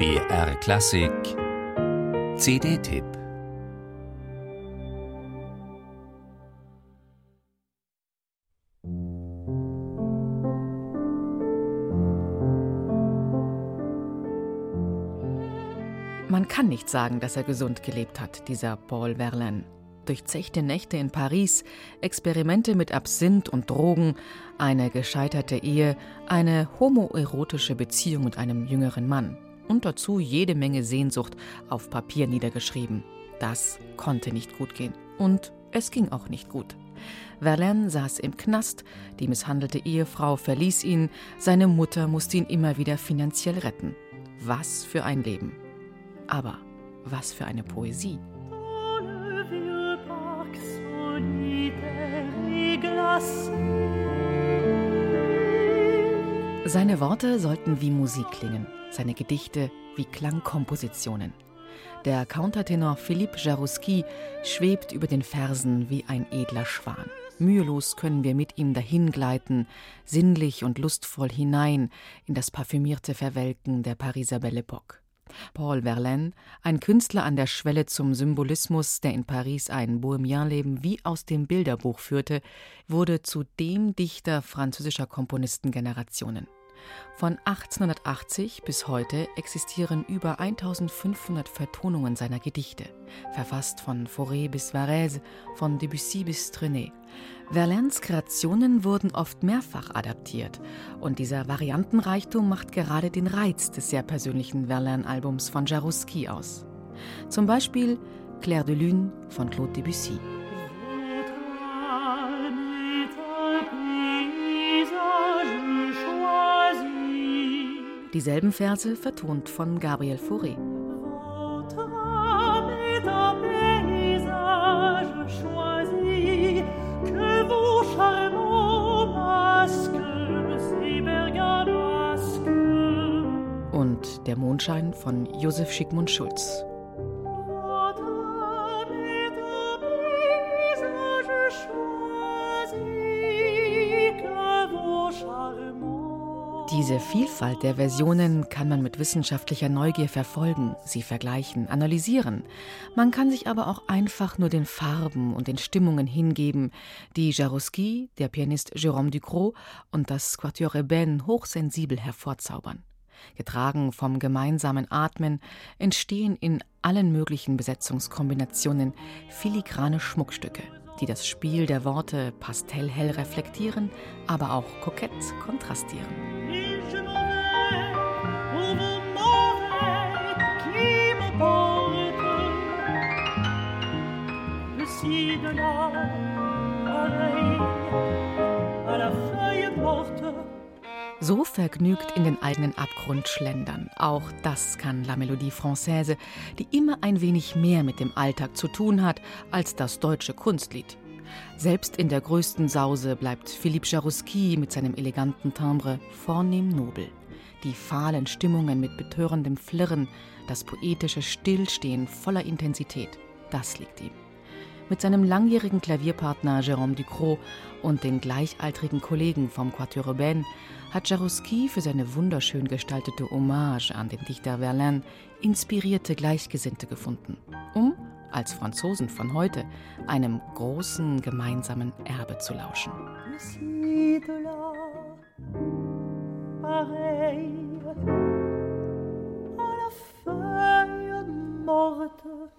BR Klassik. CD-Tipp Man kann nicht sagen, dass er gesund gelebt hat, dieser Paul Verlaine. Durchzechte Nächte in Paris, Experimente mit Absinth und Drogen, eine gescheiterte Ehe, eine homoerotische Beziehung mit einem jüngeren Mann und dazu jede Menge Sehnsucht auf Papier niedergeschrieben. Das konnte nicht gut gehen. Und es ging auch nicht gut. Verlaine saß im Knast, die misshandelte Ehefrau verließ ihn, seine Mutter musste ihn immer wieder finanziell retten. Was für ein Leben. Aber was für eine Poesie. Seine Worte sollten wie Musik klingen, seine Gedichte wie Klangkompositionen. Der Countertenor Philippe Jarouski schwebt über den Versen wie ein edler Schwan. Mühelos können wir mit ihm dahingleiten, sinnlich und lustvoll hinein in das parfümierte Verwelken der Pariser Belle Époque. Paul Verlaine, ein Künstler an der Schwelle zum Symbolismus, der in Paris ein Bohemianleben wie aus dem Bilderbuch führte, wurde zu dem Dichter französischer Komponistengenerationen. Von 1880 bis heute existieren über 1500 Vertonungen seiner Gedichte, verfasst von Fauré bis Varese, von Debussy bis Trenet. Verlaines Kreationen wurden oft mehrfach adaptiert und dieser Variantenreichtum macht gerade den Reiz des sehr persönlichen Verlaine-Albums von Jarouski aus. Zum Beispiel Claire de Lune von Claude Debussy. Dieselben Verse vertont von Gabriel Fauré. Und der Mondschein von Josef Schickmund Schulz. Diese Vielfalt der Versionen kann man mit wissenschaftlicher Neugier verfolgen, sie vergleichen, analysieren. Man kann sich aber auch einfach nur den Farben und den Stimmungen hingeben, die Jarouski, der Pianist Jérôme Ducrot und das Quatuor Eben hochsensibel hervorzaubern. Getragen vom gemeinsamen Atmen entstehen in allen möglichen Besetzungskombinationen filigrane Schmuckstücke, die das Spiel der Worte pastellhell reflektieren, aber auch kokett kontrastieren. So vergnügt in den eigenen Abgrund schlendern. Auch das kann La Mélodie Française, die immer ein wenig mehr mit dem Alltag zu tun hat als das deutsche Kunstlied. Selbst in der größten Sause bleibt Philippe Jarouski mit seinem eleganten Timbre vornehm nobel. Die fahlen Stimmungen mit betörendem Flirren, das poetische Stillstehen voller Intensität, das liegt ihm. Mit seinem langjährigen Klavierpartner Jérôme Ducrot und den gleichaltrigen Kollegen vom Quatuor Urbain hat Jarouski für seine wunderschön gestaltete Hommage an den Dichter Verlaine inspirierte Gleichgesinnte gefunden, um, als Franzosen von heute, einem großen gemeinsamen Erbe zu lauschen. Pareil à la feuille morte